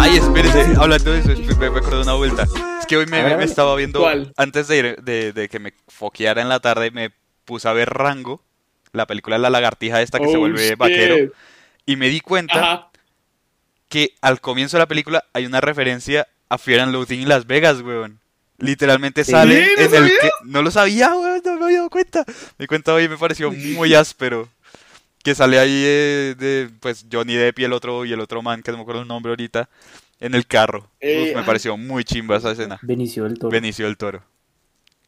Ay, espérese, hablando de eso, me, acordé de una vuelta. Es que hoy me, estaba viendo, ¿Cuál? antes de, ir- de, de que me foqueara en la tarde, me puse a ver Rango, la película de la lagartija esta que se Oh, vuelve shit. vaquero, y me di cuenta Ajá. que al comienzo de la película hay una referencia a Fear and Loathing en Las Vegas, weón. Literalmente sale ¿Sí? ¿No en el que... No lo sabía, weón, no me había dado cuenta. Me di cuenta hoy y me pareció muy áspero. Que sale ahí eh, de, pues, Johnny Depp y el otro, y el otro man, que no me acuerdo el nombre ahorita, en el carro. Eh, Uf, me ay. pareció muy chimba esa escena. Benicio del Toro. Benicio del Toro.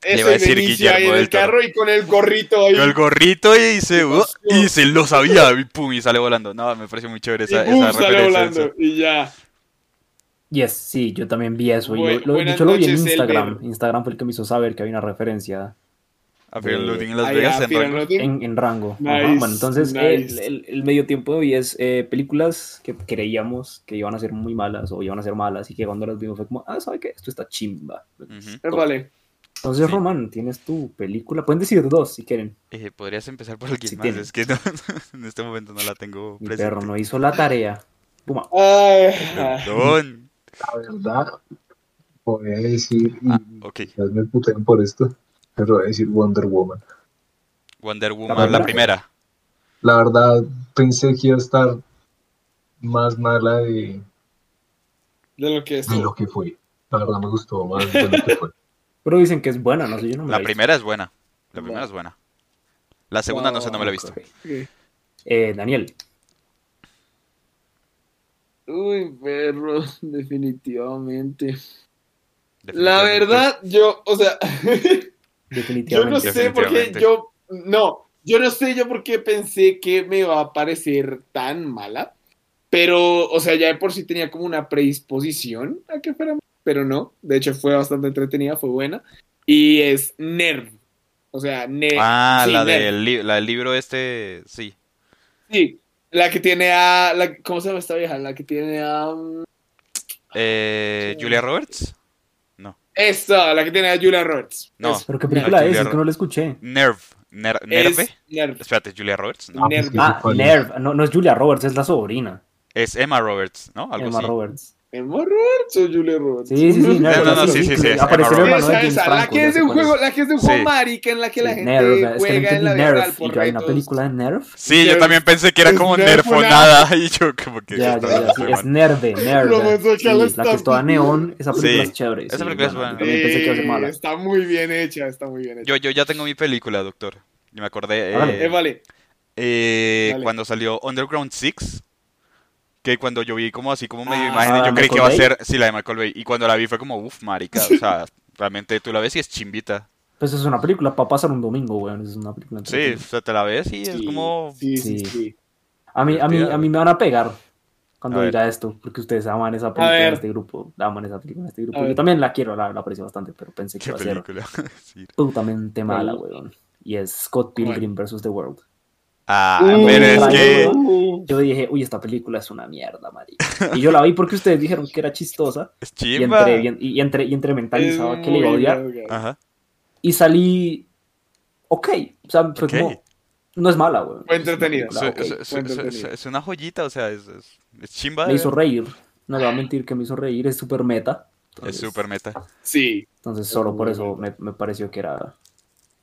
Ese iba a decir Guillermo del el carro y con el gorrito ahí. Con el gorrito y dice, "Uh", pasó? y se lo sabía, y pum, y sale volando. No, me pareció muy chévere esa, y pum, esa sale referencia. volando. Y ya. Yes, sí, yo también vi eso. y Bu- lo, de hecho, lo vi en Instagram. Elber. Instagram fue el que me hizo saber que había una referencia A Fear and Eh, Loathing en Las Vegas, en Rango. En, en rango. Nice, Bueno, entonces nice. el, el- el medio tiempo de hoy es eh, películas que creíamos que iban a ser muy malas o iban a ser malas y que cuando las vimos fue como, ah, ¿sabe qué? Esto está chimba. Ujú. Eh, Vale. Entonces, Sí. Román, tienes tu película. Pueden decir dos si quieren. Eh, podrías empezar por alguien Sí más, tienes. es que no- en este momento no la tengo Mi presente. perro no hizo la tarea. Puma. Ay, Perdón. La verdad, voy a decir, y Ah, ok. me puteen por esto, pero voy a decir Wonder Woman. Wonder Woman, la primera. La verdad, pensé que iba a estar más mala de, de lo que es. de lo que fue. La verdad me gustó más de lo que fue. Pero dicen que es buena, no sé, yo no me La he visto. primera es buena. La Va. primera es buena. La segunda no sé, no me la he visto. Eh, Daniel. Uy, perro, definitivamente. Definitivamente. La verdad, yo, o sea, yo Definitivamente. no sé por qué yo, no, yo no sé yo por qué pensé que me iba a parecer tan mala, pero, o sea, ya de por sí tenía como una predisposición a que fuera, pero no, de hecho fue bastante entretenida, fue buena, y es Nerv, o sea, Nerv. Ah, sí, la, Nerv. del li- la del libro este, sí. Sí, la que tiene a, la, ¿cómo se llama esta vieja? La que tiene a... um, Eh. Julia Roberts. Esa, la que tiene a Julia Roberts. No. Es- ¿Pero qué No, película es? Julia Es que no la escuché. Nerve. Ner- es ¿Nerve? Nerv. Espérate, Julia Roberts. No. Ah, pues Nerv. Ah, es. Nerv. No, no es Julia Roberts, es la sobrina. Es Emma Roberts, ¿no? Algo Emma así. Roberts. ¿Emma Roberts o Julia Roberts? Sí, sí, sí. No, no, no, sí, sí, sí, es Apareció la que es de un es. juego, la que es de un juego marica en la que la gente es juega en la vida real Y yo hay una película de Nerf. Sí, yo también pensé que era Es como nerfonada. Y yo, como que. Ya, ya, sí, es. Nerve, Nerve. La que es toda neón. Esa película Sí, es chévere. esa película es yo buena. También pensé que iba a ser mala. Está muy bien hecha, está muy bien hecha. Yo, yo ya tengo mi película, doctor. Y me acordé. Hágale. eh, Eh, vale. eh, cuando salió Underground Six. Que cuando yo vi como así como medio Ah, imágenes, yo ¿de creí que iba a ser. Sí, la de Michael Bay. Y cuando la vi fue como, uff, marica. O sea, realmente tú la ves y es chimbita. Pues es una película para pasar un domingo, weón. Es una película Sí, o sea, te la ves y es Sí, como. Sí, sí, Sí. sí. A mí, a mí, a mí me van a pegar cuando A ver. diga esto, porque ustedes aman esa película ver. en este grupo. Aman esa película en este grupo. A Yo ver. también la quiero, la, la aprecio bastante, pero pensé que ¿Qué iba a ser? Sí. putamente mala, weón. Y es Scott Pilgrim vs. The World. Ah, Uh, pero es que. Yo dije, uy, esta película es una mierda, marica. Y yo la vi porque ustedes dijeron que era chistosa. Es Y chimba. entre, y, y entre, y entre mentalizaba es que le iba a odiar. Ajá. Y salí. Ok. O sea, fue Ok. como. No es mala, weón. Fue entretenida. Es una Es, es- una joyita, o sea, es, es, es chimba. Me hizo ver. reír. No le voy a mentir que me hizo reír. Es súper meta. Es súper meta. Sí. Entonces, Es solo por eso me, me pareció que era.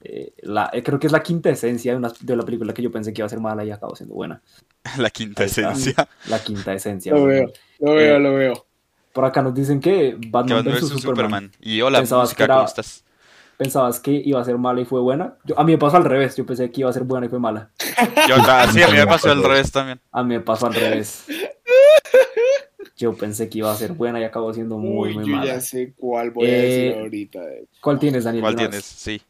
Eh, la, eh, creo que es la quinta esencia de, una, de la película que yo pensé que iba a ser mala y acabó siendo buena. La quinta esencia. La quinta esencia. Lo veo, lo veo, Eh, lo veo. Por acá nos dicen que Batman vs un Superman. Superman. Y hola, Pensabas música, que era- ¿cómo estás? ¿Pensabas que iba a ser mala y fue buena? Yo, a mí me pasó al revés. Yo pensé que iba a ser buena y fue mala. Yo, ah, sí, a mí me pasó al revés también. A mí me pasó al revés. Yo pensé que iba a ser buena y acabó siendo muy, Uy, muy yo mala. ya sé cuál voy a Eh, decir ahorita. de hecho. ¿Cuál tienes, Daniel? ¿Cuál tienes? Sí.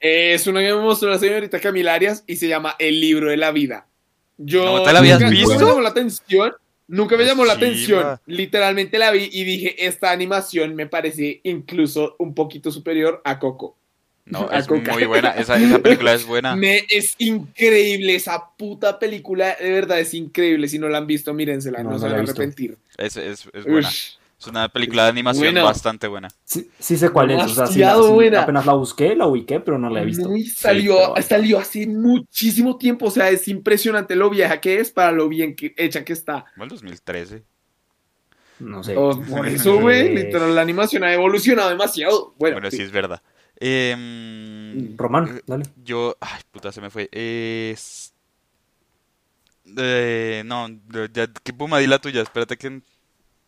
Es una que me mostró la señorita Camila Arias y se llama El libro de la vida. Yo ¿No te la habías nunca, visto? Nunca me llamó la atención. Nunca me Es llamó la atención. Literalmente la vi y dije, esta animación me parece incluso un poquito superior a Coco. No, A es Coca. muy buena. Esa, esa película es buena. Me, es increíble esa puta película, de verdad es increíble. Si no la han visto, mírensela, no, No, se van a arrepentir. Es, es, es buena. Ush. Es una película de animación Buena. bastante buena. Sí, sí sé cuál es. O sea, sí, la- Demasiado sí, buena. apenas la busqué, la ubiqué, pero no la he visto. Muy- salió, pero salió hace muchísimo tiempo, o sea, es impresionante lo vieja que es para lo bien que, hecha que está. Como el 2013. No sé. Oh, por eso, güey, Eh, literal, la animación ha evolucionado demasiado. Bueno, Bueno, sí. es verdad. Em, Román, dale. Yo, ay, puta, se me fue. Es... Eh, no, ya, ¿qué puma? Di la tuya, espérate que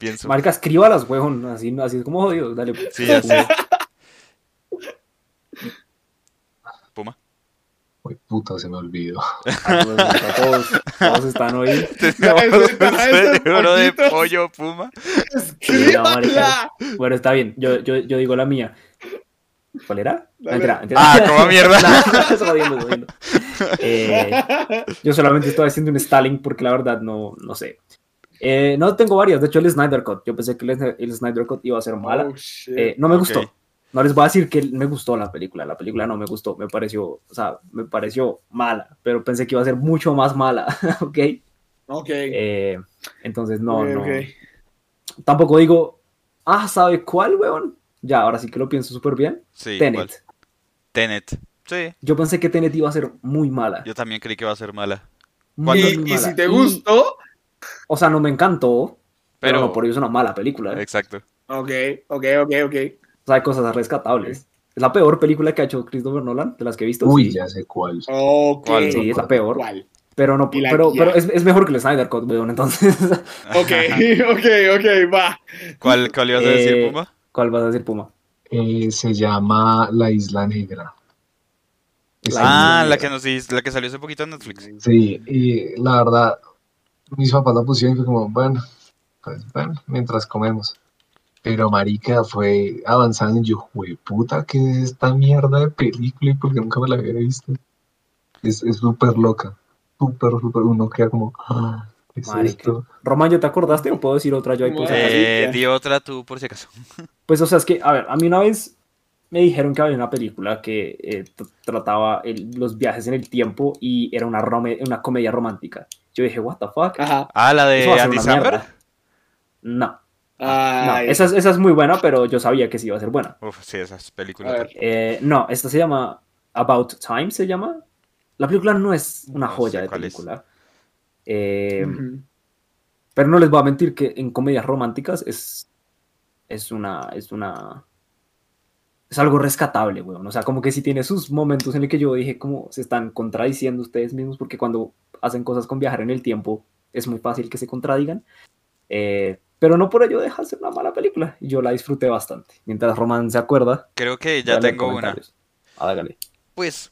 pienso. Marica, escríbalas, weón. Así, así es como jodido. Dale. pues. Sí, ya sé. Puma. Uy, puta, se me olvidó. Ah, pues, todos, todos están hoy. Cerebro de pollo, puma. Sí, no, marica. ¡Escríbala! Bueno, está bien. Yo, yo, yo digo la mía. ¿Cuál era? Dale. Mentira, mentira. Ah, como mierda. No, es jodiendo, es jodiendo. Eh, yo solamente estoy haciendo un Stalin porque la verdad no, no sé. Eh, no tengo varias. De hecho, el Snyder Cut. Yo pensé que el, el Snyder Cut iba a ser mala. Oh. Eh, no me gustó. No les voy a decir que me gustó la película. La película no me gustó. Me pareció, o sea, me pareció mala. Pero pensé que iba a ser mucho más mala. ¿Ok? ok. Eh, entonces, no, no. Tampoco digo, ah, ¿sabe cuál, weón? Ya, ahora sí que lo pienso súper bien. Sí, Tenet. Tenet. Sí, Yo pensé que Tenet iba a ser muy mala. yo también creí que iba a ser mala. Y, y mala. si te gustó, o sea, no me encantó, pero, Pero, no por ello es una mala película. ¿eh? exacto. ok, ok, ok, ok. O sea, hay cosas rescatables. Es la peor película que ha hecho Christopher Nolan, de las que he visto. Uy, sí. ya sé cuál. Ok. ¿Cuál? Sí, es la peor. ¿Cuál? Pero, no, la pero, es, es mejor que el Snyder Cut, weón, entonces. Ok, ok, ok, va. ¿Cuál, cuál ibas a decir, Eh, Puma? ¿Cuál vas a decir, Puma? Eh, se llama La Isla Negra. Es Ah, la Negra. que nos la que salió hace poquito en Netflix. Sí, y la verdad, mis papás la pusieron y fue como, bueno, pues bueno, mientras comemos. Pero marica fue avanzando y yo, güey, puta, ¿qué es esta mierda de película? Y porque nunca me la había visto. Es es súper loca, súper, súper, uno queda como, ah, ¿qué es Marica. esto? Román, ¿yo te acordaste o puedo decir otra yo ahí por si acaso? Eh, Marica. di otra tú, por si acaso. Pues, o sea, es que, a ver, a mí una vez me dijeron que había una película que eh, tr- trataba el- los viajes en el tiempo y era una, rome- una comedia romántica. Yo dije, what the fuck? Ajá. Ah, la de Andy Samberg. No, no Ay, esa, es, esa es muy buena, pero yo sabía que sí iba a ser buena. Uf, sí, esas películas. Eh, no, esta se llama About Time, se llama. La película no es una No joya de película. Eh. Pero no les voy a mentir que en comedias románticas es, es una, es una, es algo rescatable, weón. O sea, como que sí tiene sus momentos en el que yo dije como se están contradiciendo ustedes mismos porque cuando hacen cosas con viajar en el tiempo es muy fácil que se contradigan. Eh, pero no por ello deja de ser una mala película. Y yo la disfruté bastante. Mientras Román se acuerda, Creo que ya tengo una. Hágale. Pues,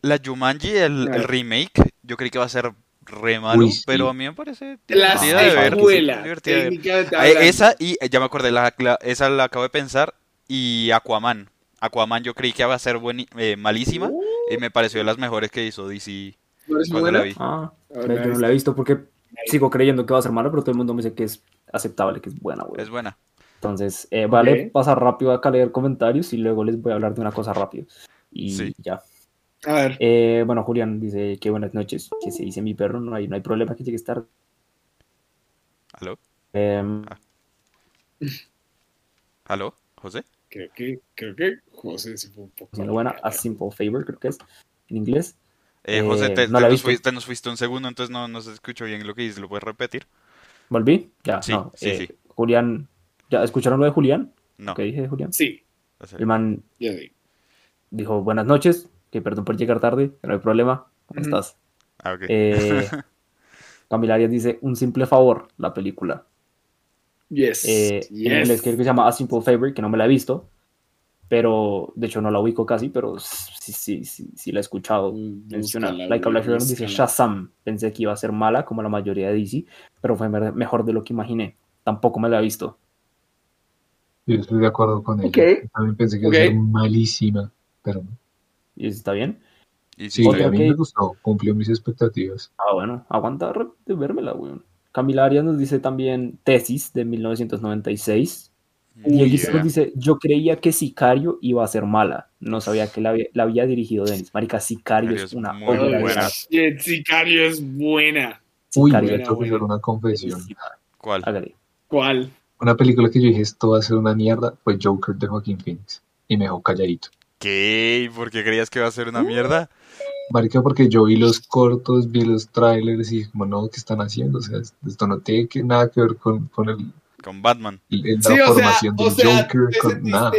la Jumanji, el, remake, yo creí que iba a ser re malo, Uy, sí. pero a mí me parece La divertida de ver. divertida de ver. Esa y eh, ya me acordé, la, la- esa la acabo de pensar. Y Aquaman. Aquaman yo creí que iba a ser eh, malísima Uh, y me pareció de las mejores que hizo DC ¿no es cuando buena? la vi. Ah, yo no la he visto porque sigo creyendo que va a ser mala, pero todo el mundo me dice que es aceptable, que es buena, weón. Es buena. Entonces, eh, vale Ok. pasar rápido acá a leer comentarios y luego les voy a hablar de una cosa rápido. Y Sí. ya. A ver. Eh, bueno, Julián dice que buenas noches, que se dice mi perro, no hay, no hay problema que llegues tarde. ¿Aló? Em, Ah. ¿Aló? ¿José? Creo que, creo que José se fue un poco. siendo buena, a simple favor, creo que es en inglés. Eh, José, Eh, te, no nos fuiste, te nos fuiste un segundo, entonces no, no se escuchó bien lo que dices. ¿Lo puedes repetir? ¿Volví? Ya, Sí, no. sí, eh, sí. Julián, ¿ya escucharon lo de Julián? No. ¿Qué dije de Julián? Sí, El man ya dijo buenas noches, que perdón por llegar tarde, que no hay problema. ¿Cómo estás? ah, ok. Eh, Camila Arias dice un simple favor, la película. Yes. Eh, En yes. inglés creo que se llama A Simple Favor, que no me la he visto, pero de hecho no la ubico casi, pero sí, sí, sí, sí la he escuchado mencionar. Búscala, Like a Black güey, Swan dice. Shazam. Pensé que iba a ser mala como la mayoría de DC, pero fue me- mejor de lo que imaginé. Tampoco me la he visto. Yo estoy de acuerdo con ella. Ok. También pensé que iba a ser malísima, pero no. ¿Y eso está bien? Y Sí, sí, a mí que- me gustó, cumplió mis expectativas. Ah, bueno, aguanta de vérmela, weón. Camila Arias nos dice también Tesis de 1996. Y Uy, el idea. nos dice, yo creía que Sicario iba a ser mala. No sabía que la, había- la había dirigido Denis. Marica, Sicario Sicario es es una muy buena. Sicario es buena. Uy, Sicario yo buena, buena. una confesión. ¿Cuál? Hágale. ¿Cuál? Una película que yo dije esto va a ser una mierda fue Joker de Joaquín Phoenix. Y me dejó calladito. ¿Qué? ¿Por qué creías que iba a ser una mierda? Marica, porque yo vi los cortos, vi los trailers y como no, ¿qué están haciendo? O sea, esto no tiene que- nada que ver con, con el, Con Batman. el- la Sí, o sea, formación o del sea, Joker, con nada.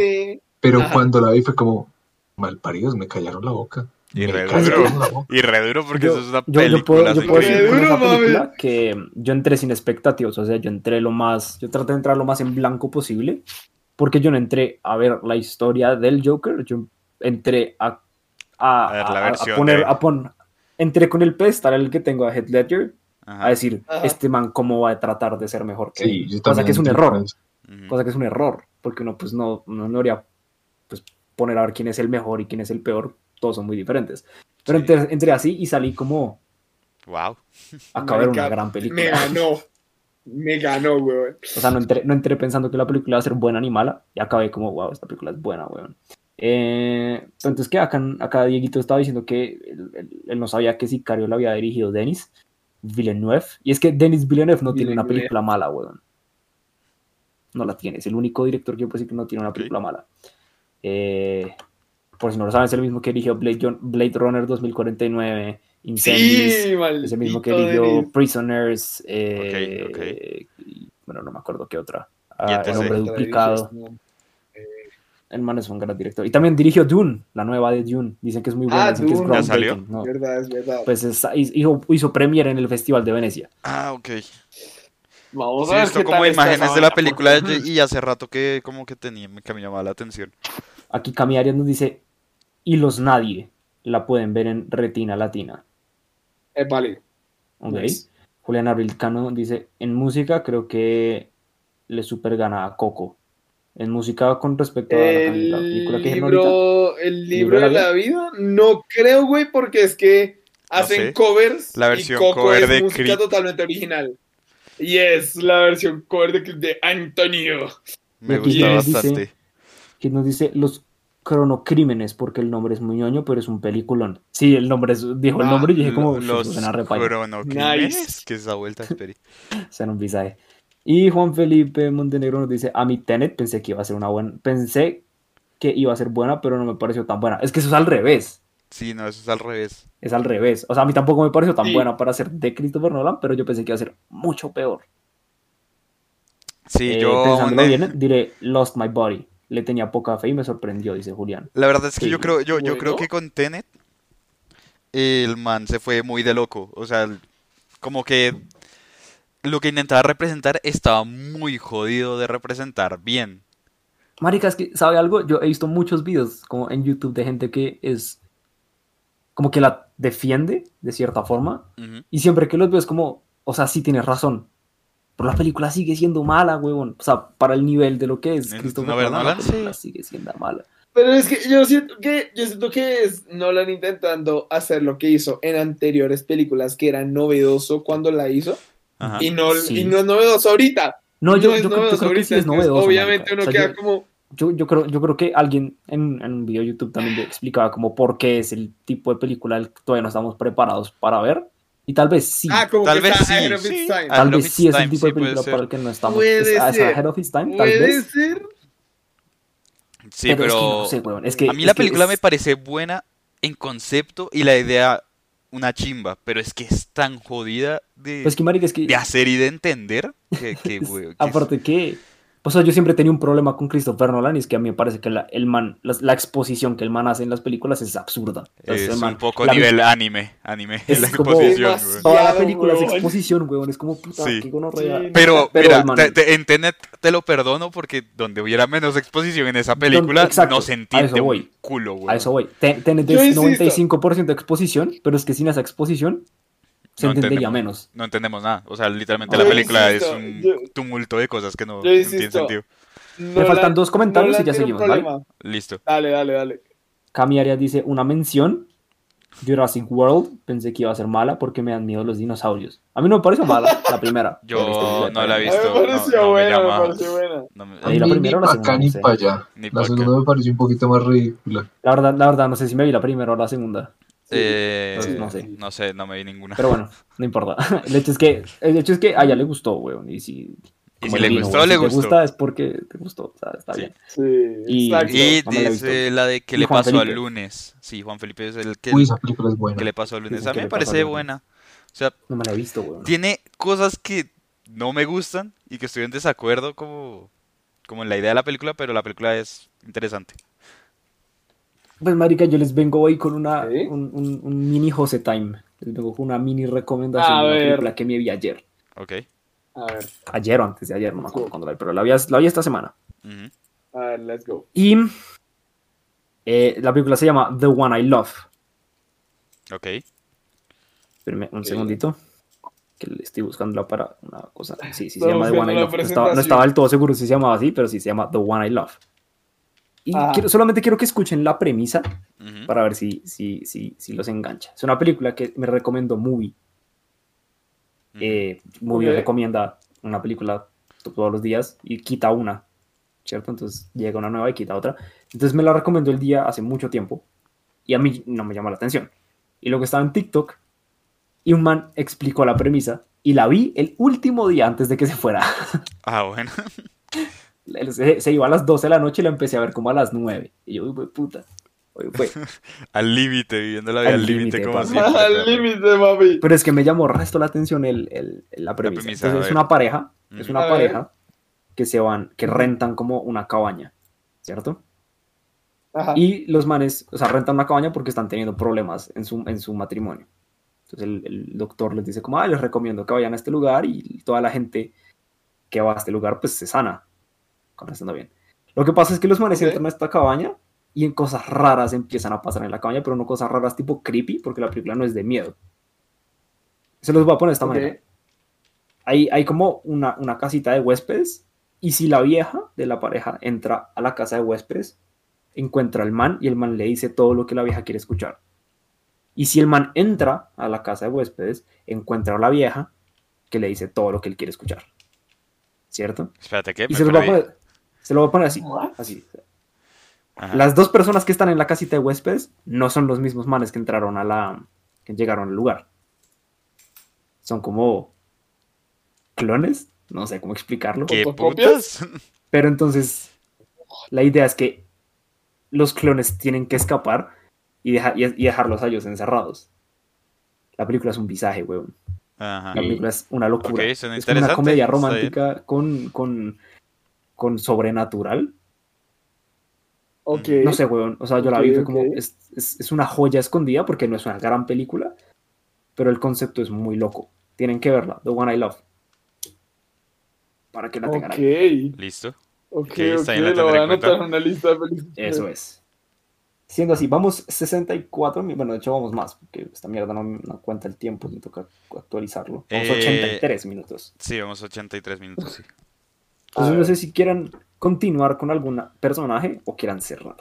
Pero Ajá. cuando la vi fue como, malparidos, me callaron la boca. Y re duro. la. Y re duro porque Yo, eso es una yo- yo película. puedo, yo puedo decir duro, película que yo entré sin expectativas, o sea, yo entré lo más, yo traté de entrar lo más en blanco posible, porque yo no entré a ver la historia del Joker, yo entré a, a, A ver la a- poner, de- a pon- entré con el pedestal el que tengo a Heath Ledger, Ajá. a decir, Ajá. este man cómo va a tratar de ser mejor que Sí, él? yo cosa que es un error, eso. Ujú. cosa que es un error, porque uno pues no, no, no haría pues poner a ver quién es el mejor y quién es el peor, todos son muy diferentes. Pero Sí. entré, entré así y salí como Wow. acá a ver una gran película. Me ganó. Me ganó, weón. O sea, no entré, no entré pensando que la película iba a ser buena ni mala y acabé como, wow, esta película es buena, weón. Eh, entonces, que acá, acá Dieguito estaba diciendo que él, él- él no sabía que Sicario la había dirigido Denis Villeneuve. Y es que Denis Villeneuve no tiene una película mala, weón. No la tiene. Es el único director que yo puedo decir que no tiene una película mala. Eh, por si no lo saben, es el mismo que dirigió Blade, Blade Runner 2049, Incendies. Sí, Es el mismo que dirigió. Prisoners. eh, y, bueno, no me acuerdo qué otra. Ah, el hombre duplicado. El man es un gran director. Y también dirigió Dune, la nueva de Dune. Dicen que es muy buena. Ah, dicen que es Dune. ¿Ya salió? ¿no? Es verdad, es verdad. Pues es- hizo, hizo premiere en el Festival de Venecia. Ah, ok. Vamos Sí, a ver qué como tal imágenes de la película porque- y hace rato que como que tenía, me, que me llamaba la atención. Aquí Cami Arias nos dice, y los nadie la pueden ver en Retina Latina. Eh, vale. ¿ok? Julián Abril Cano dice, en música creo que le super gana a Coco. En música con respecto a la, El la película que libro, el libro de la vida, no creo, güey, porque es que hacen sé. covers La versión y Coco cover es de música Creed. totalmente original. Y es la versión cover de, de Antonio. Me gusta dice- bastante. que nos dice los cronocrímenes, porque el nombre es muy ñoño, pero es un peliculón. Sí, el nombre es, dijo el Ah, nombre y dije como, Los suena re paila". cronocrímenes. Nice. ¿Qué es esa vuelta? Espere. Será un visaje. Y Juan Felipe Montenegro nos dice, a mi Tenet pensé que iba a ser una buena, pensé que iba a ser buena, pero no me pareció tan buena. Es que eso es al revés, Sí, no, eso es al revés. es al revés. O sea, a mí tampoco me pareció tan Sí. buena para ser de Christopher Nolan, pero yo pensé que iba a ser mucho peor. Sí, Eh, yo... pensándolo bien, diré Lost My Body. Le tenía poca fe y me sorprendió, dice Julián. La verdad es que Sí, yo creo, yo, yo creo que con Tenet el man se fue muy de loco. O sea, como que lo que intentaba representar estaba muy jodido de representar bien. Marica, es que, ¿sabe algo? Yo he visto muchos videos como en YouTube de gente que es como que la defiende de cierta forma y siempre que los veo es como, o sea, sí tienes razón, pero la película sigue siendo mala, huevón. O sea, para el nivel de lo que es ¿En Christopher Nolan Nolan, la película Sí. sigue siendo mala. Pero es que yo siento que, yo siento que es Nolan intentando hacer lo que hizo en anteriores películas, que era novedoso cuando la hizo, Ajá. y no, Sí. y no es novedoso ahorita. No, yo, es yo, creo- yo creo que ahorita, sí es entonces, novedoso. Obviamente marica. uno O sea, queda yo- como, yo, yo creo, yo creo que alguien en, en un video de YouTube también explicaba como por qué es el tipo de película que todavía no estamos preparados para ver. Y tal vez sí. ah, como Tal que vez está sí, ahead of sí. its time. Tal vez sí es el tipo de sí, película ser. para el que no estamos. Puede es, es ser, ahead of its time, tal Puede vez. ser. Sí, pero, pero, es que no sé, weón, es que- a mí la que película es- me parece buena en concepto y la idea una chimba, pero es que es tan jodida de, Pues que marica, es que de hacer y de entender que, güey, que es- aparte que o sea, yo siempre tenido un problema con Christopher Nolan y es que a mí me parece que la, el man, la, la exposición que el man hace en las películas es absurda. Entonces, es man- un poco nivel anime, anime, Es la como- exposición, güey. Toda la película es weón. exposición, weón. Es como puta, Sí. qué. Sí. Pero, Pero mira, el man- te- te- en Tenet te lo perdono porque donde hubiera menos exposición en esa película exacto, no a se eso entiende un culo, güey. A eso voy. Ten- Tenet es insisto. 95% exposición, pero es que sin esa exposición se No entendería entendemos. menos. No entendemos nada. O sea, literalmente Yo la película insisto, es un yo- tumulto de cosas que no, yo no insisto. tienen sentido. Nolan- faltan dos comentarios y ya tiene seguimos, ¿vale? Listo. Dale, dale, dale. Cami Arias dice una mención Jurassic World pensé que iba a ser mala porque me dan miedo los dinosaurios. A mí no me pareció mala la primera. Yo no la he A mí visto. me no- pareció no me buena, llama- me pareció buena. no me- A mí la Ni primera o la pa' segunda, acá no ni sé. para allá. Ni La segunda me pareció un poquito más ridícula. La verdad, la verdad, no sé si me vi la primera o la segunda. Eh, Sí, no sé. No sé, no me vi ninguna. Pero bueno, no importa. El hecho es que, el hecho es que a ella le gustó, weón. Y si, Y le vino, gustó, weón, le si te gustó. gusta es porque te gustó. O sea, está Sí. bien. Sí, Y- no la dice la de que Y le Juan pasó al lunes. Sí, Juan Felipe es el que, Uy, esa película es buena. que le pasó al lunes. A mí me parece buena. O sea, No me la he visto, weón. tiene cosas que no me gustan y que estoy en desacuerdo como, como en la idea de la película, pero la película es interesante. Pues, marica, yo les vengo hoy con una, ¿Sí? un, un- un mini Jose Time. Les vengo con una mini recomendación A de una ver. película que me vi ayer. Ok. A ver, Ayer o antes de ayer, no me acuerdo cuándo la vi, pero la vi, la vi esta semana. Ujú. a ver, let's go. Y eh, la película se llama The One I Love. Ok. Espérenme un Ok. segundito. Que le estoy buscándola para una cosa. Sí, sí, se llama The One I Love. No estaba, no estaba del todo seguro si se llamaba así, pero sí se llama The One I Love. Y Ah. quiero- solamente quiero que escuchen la premisa Ujú. para ver si, si, si, si los engancha. Es una película que me recomendó Movie. Eh, Movie Ok. recomienda una película to- todos los días y quita una, ¿cierto? Entonces llega una nueva y quita otra. Entonces me la recomendó el día hace mucho tiempo y a mí no me llama la atención. Y luego estaba en TikTok y un man explicó la premisa y la vi el último día antes de que se fuera. Ah, bueno. Se, se iba a las 12 de la noche y la empecé a ver como a las 9. Y yo, uy, güey, puta. Al límite, viviendo la vida Al límite, como siempre. Al límite, papi. Pero es que me llamó resto la atención el, el- el- la premisa. premisa, Entonces a es una pareja, es una A ver. pareja que se van, que rentan como una cabaña, ¿cierto? Ajá. Y los manes, o sea, rentan una cabaña porque están teniendo problemas en su, en su matrimonio. Entonces el, el doctor les dice como, ah, les recomiendo que vayan a este lugar y toda la gente que va a este lugar pues se sana. Bien. Lo que pasa es que los manes Ok. entran a esta cabaña y en cosas raras empiezan a pasar en la cabaña, pero no cosas raras tipo creepy, porque la película no es de miedo. Se los voy a poner de esta manera. Hay, hay como una, una casita de huéspedes y si la vieja de la pareja entra a la casa de huéspedes, encuentra al man y el man le dice todo lo que la vieja quiere escuchar. Y si el man entra a la casa de huéspedes, encuentra a la vieja que le dice todo lo que él quiere escuchar. ¿Cierto? Espérate, ¿qué? Y Me se lo, voy a perdí. poner, se lo voy a poner así. What? así. Ajá. Las dos personas que están en la casita de huéspedes no son los mismos manes que entraron a la. que llegaron al lugar. Son como. clones. No sé cómo explicarlo. ¿Qué putas? Pero entonces. La idea es que los clones tienen que escapar y, deja- y, y dejarlos a ellos encerrados. La película es un visaje, weón. Ajá. La película es una locura. Ok, suena es una comedia romántica con, con, con sobrenatural. Ok. No sé, weón. O sea, yo la vi, fue como. Es, es- es una joya escondida porque no es una gran película, pero el concepto es muy loco. Tienen que verla, The One I Love. Para que la tengan Ok. ahí. Listo. Ok, está la voy a anotar en una lista de películas. Eso es. Siendo así, vamos 64 mi- Bueno, de hecho, vamos más, porque esta mierda no, no cuenta el tiempo, me toca actualizarlo. Vamos Eh, 83 minutos. Sí, vamos 83 minutos, sí. Entonces, no sé si quieran continuar con algún personaje o quieran cerrar.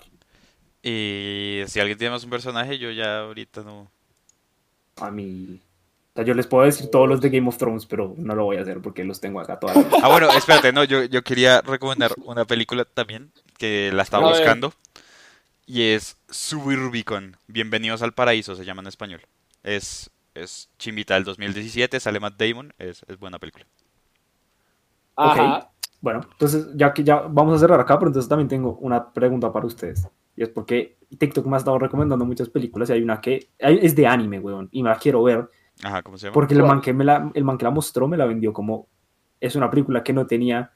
Y si alguien tiene más un personaje, yo ya ahorita no. A mí. O sea, yo les puedo decir todos los de Game of Thrones, pero no lo voy a hacer porque los tengo acá toda la Ah, bueno, espérate, no, yo, yo quería recomendar una película también que la estaba A ver. buscando. Y es Suburbicon. Bienvenidos al paraíso, se llama en español. Es, es chimbita del 2017, sale Matt Damon, es, es buena película. Ajá. Bueno, entonces ya que ya vamos a cerrar acá, pero entonces también tengo una pregunta para ustedes. Y es porque TikTok me ha estado recomendando muchas películas y hay una que es de anime, weón, y me la quiero ver Ajá, ¿cómo se llama? porque el man, que me la, el man que la mostró me la vendió como es una película que no tenía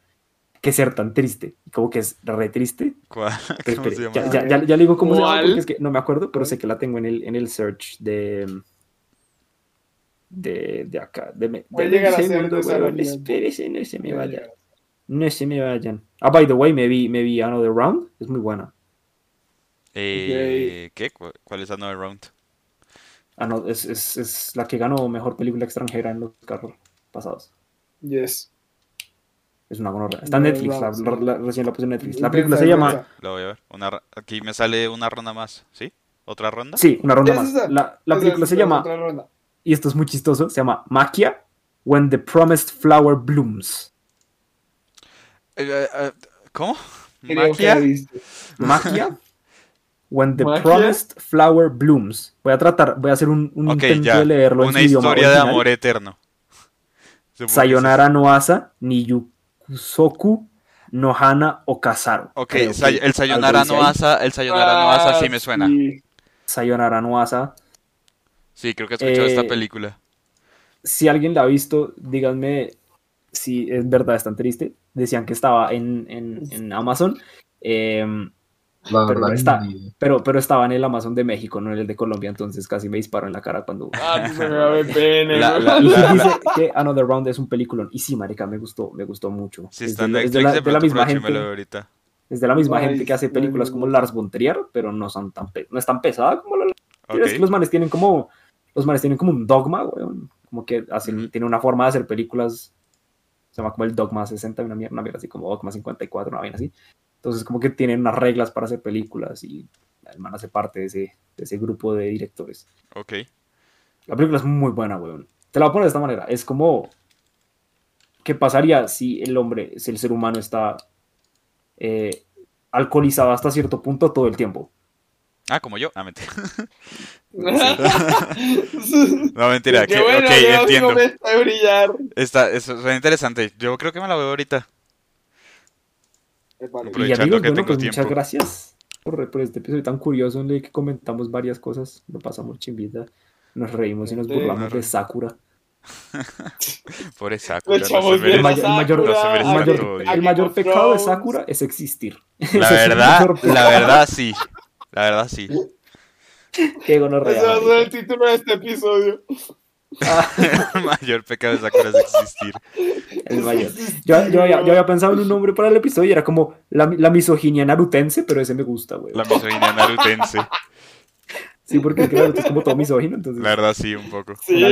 que ser tan triste, como que es re triste. ¿Cuál? Pero ¿Cómo espere, se llama? ya, ya, ya- ya le digo cómo se llama es que no me acuerdo, pero sé que la tengo en el, en el search de de, de acá. De, de, de- ser segundo, weón, espérese, no se me vayan. No se me vayan. Ah, by the way, me vi, me vi Another Round. Es muy buena. Eh, ¿Qué? ¿Cu- ¿Cuál es Another Round? Ah, no, es, es, es la que ganó mejor película extranjera en los carros pasados. Yes. Es una gonorrea. Está en Netflix, la- la- recién la puse en Netflix. La película se llama. La voy a ver. Una, aquí me sale una ronda más, ¿sí? ¿Otra ronda? Sí, una ronda más. La, película se la llama, otra ronda. y esto es muy chistoso, se llama Maquia When the Promised Flower Blooms. Eh, eh, eh, ¿Cómo? Viste. Maquia When the. Promised Flower Blooms. Voy a tratar, voy a hacer un, un intento ya. de leerlo en Una su idioma historia de amor eterno. Supongo Sayonara no Asa, ni Yusoku, no Hana o Kazaru. Ok, say- el Sayonara algo no dice ahí. asa, el Sayonara no asa sí Ah, me suena. sí. Sayonara no Asa. Sí, creo que he escuchado esta película. Si alguien la ha visto, díganme si es verdad, es tan triste. Decían que estaba en, en- en Amazon. em, La Pero verdad, está. ni- pero, pero estaba en el Amazon de México, no en el de Colombia, entonces casi me disparó en la cara cuando... Ah, se me va a ver pene, La- güey. la- Y la- dice que Another Round es un peliculón. Y sí, marica, me gustó, me gustó mucho. Si es, de, en la- es de Netflix, la, de de la pronto misma gente, ahorita. es de la misma Ay, gente que hace sí, películas como. Lars von Trier, pero no son tan pe- no es tan pesada como la Ok. Es que los manes tienen como los manes tienen como un dogma, weón, como que hacen Ujú. tienen una forma de hacer películas se llama como el dogma 60, una mierda, una mierda así como dogma 54, una vaina así. Entonces como que tienen unas reglas para hacer películas y el man hace parte de ese, de ese grupo de directores. Ok. La película es muy buena, weón. Te la voy a poner de esta manera. Es como. ¿Qué pasaría si el hombre, si el ser humano está eh, alcoholizado hasta cierto punto todo el tiempo? Ah, como yo. Ah, mentira. Qué No, mentira. que- bueno, ok, Leo, entiendo. me está de brillar. Está, eso suena interesante. Yo creo que me la veo ahorita. Vale. Y amigos, que bueno, tengo pues muchas gracias por, por este episodio tan curioso en el que comentamos varias cosas. Lo pasamos chimbita. Nos reímos y nos burlamos de Sakura. Le Sakura, no echamos se bien merece. el mayor- no se Sakura, El mayor, el mayor pecado de. Sakura es existir. La es verdad, la verdad sí. La verdad sí. Qué gonorrea, Ese va a ser el título de este episodio. El mayor pecado de Sakura es existir. El mayor. Yo, yo había, yo había pensado en un nombre para el episodio y era como la, la misoginia narutense, pero ese me gusta, güey. La misoginia narutense. Sí, porque claro, es como todo misógino, entonces. La verdad sí, un poco. Sí,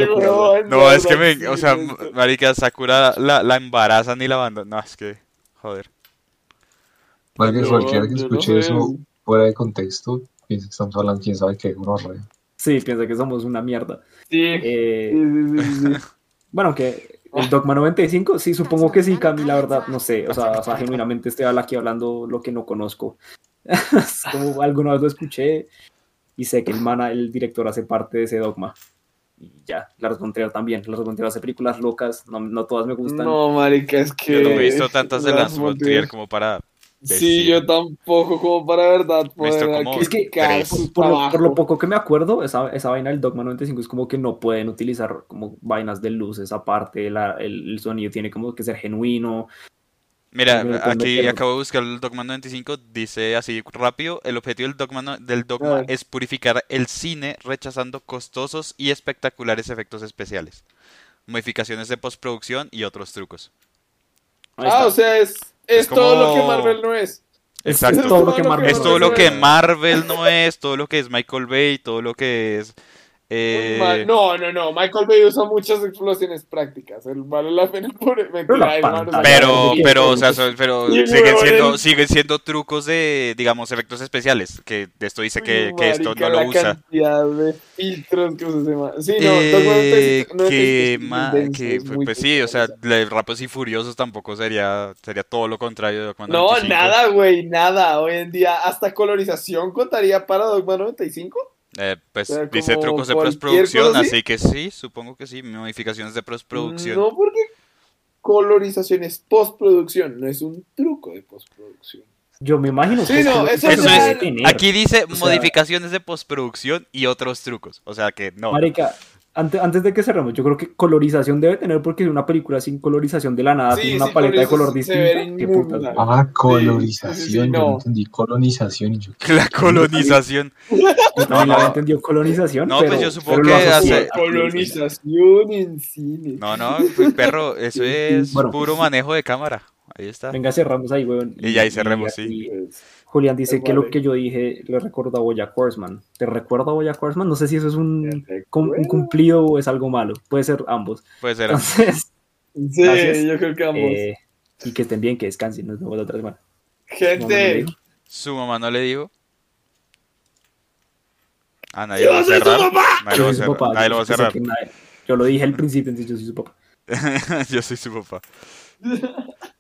No, la es que me, o sea, marica, Sakura la, la embarazan y la abandonan. No, es que, joder. Marica, No, cualquiera que no escuche eso fuera de contexto, piensa que estamos hablando, quién sabe qué, gonorrea. Sí, piensa que somos una mierda. Sí, Eh, sí, sí, sí, bueno, que el Dogma 95, sí, supongo que sí, Cami, la verdad, no sé. O sea, o sea, genuinamente estoy aquí hablando lo que no conozco. como alguna vez lo escuché y sé que el mana, el director hace parte de ese Dogma. Y ya, Lars von Trier también. Lars von Trier hace películas locas, no, no todas me gustan. No, marica, es que... Yo no he visto tantas de Lars Trier como para Sí, yo tampoco, como para verdad poder como Es que por, lo, por lo trabajo. poco que me acuerdo, esa, esa vaina del Dogma 95 es como que no pueden utilizar como vainas de luces aparte, la- el, el sonido tiene como que ser genuino. Mira, aquí acabo de buscar el Dogma 95, dice así rápido, el objetivo del Dogma, no- del dogma es purificar el cine rechazando costosos y espectaculares efectos especiales, modificaciones de postproducción y otros trucos. Ahí Ah, está. o sea, es, es, todo lo que Marvel no es. Es- Exacto. es todo lo que Marvel Es no todo es. lo que Marvel no es, todo lo que es Michael Bay, todo lo que es... eh, No, no, no. Michael Bay usa muchas explosiones prácticas. Él vale la pena por mentira. Pero, pero, o sea, pero siguen siendo, siguen siendo trucos de, digamos, efectos especiales, que esto dice que, que esto no lo la usa. de filtros que usa. Sí, no, Eh, Dogma 95 no que, ma- que, pues, pues sí, o sea, Rápidos y Furiosos tampoco sería, sería todo lo contrario de Dogma No, 95. nada, güey, nada. Hoy en día, hasta colorización contaría para Dogma 95. Eh, pues O sea, dice trucos de postproducción, así. así que sí, supongo que sí, modificaciones de postproducción. No, porque colorización es postproducción, no es un truco de postproducción. Yo me imagino Sí, que no, eso Eso es, aquí dice O sea- modificaciones de postproducción y otros trucos, o sea que no. Marica, antes, antes de que cerremos, yo creo que colorización debe tener porque una película sin colorización de la nada Sí, tiene una sí, paleta de color distinta. ¿Qué inmunda. putas? Ah, sí, sí, colorización, yo no. no entendí colonización y yo La colonización. Yo la había entendido colonización. No, pero, pues yo supongo que hace- Colonización en cine. No, no, pues, perro, eso es Bueno. puro manejo de cámara. Ahí está. Venga, cerramos ahí, weón. Y ya ahí cerremos, aquí sí. Pues, Julián dice que lo que yo dije le recuerda a Boya Horseman. ¿Te recuerda a Boya Horseman? No sé si eso es un, cumplido o es algo malo. Puede ser ambos. Puede ser. Entonces, Sí, Gracias. yo creo que ambos. eh, y que estén bien, que descansen. Nos vemos la otra semana. Gente, Su mamá no le digo. Ah, nadie ¡Yo lo va a soy su papá! Nadie Yo lo va a soy su cerrar. papá, Nadie lo va a cerrar. nadie- Yo lo dije al principio, entonces yo soy su papá. Yo soy su papá.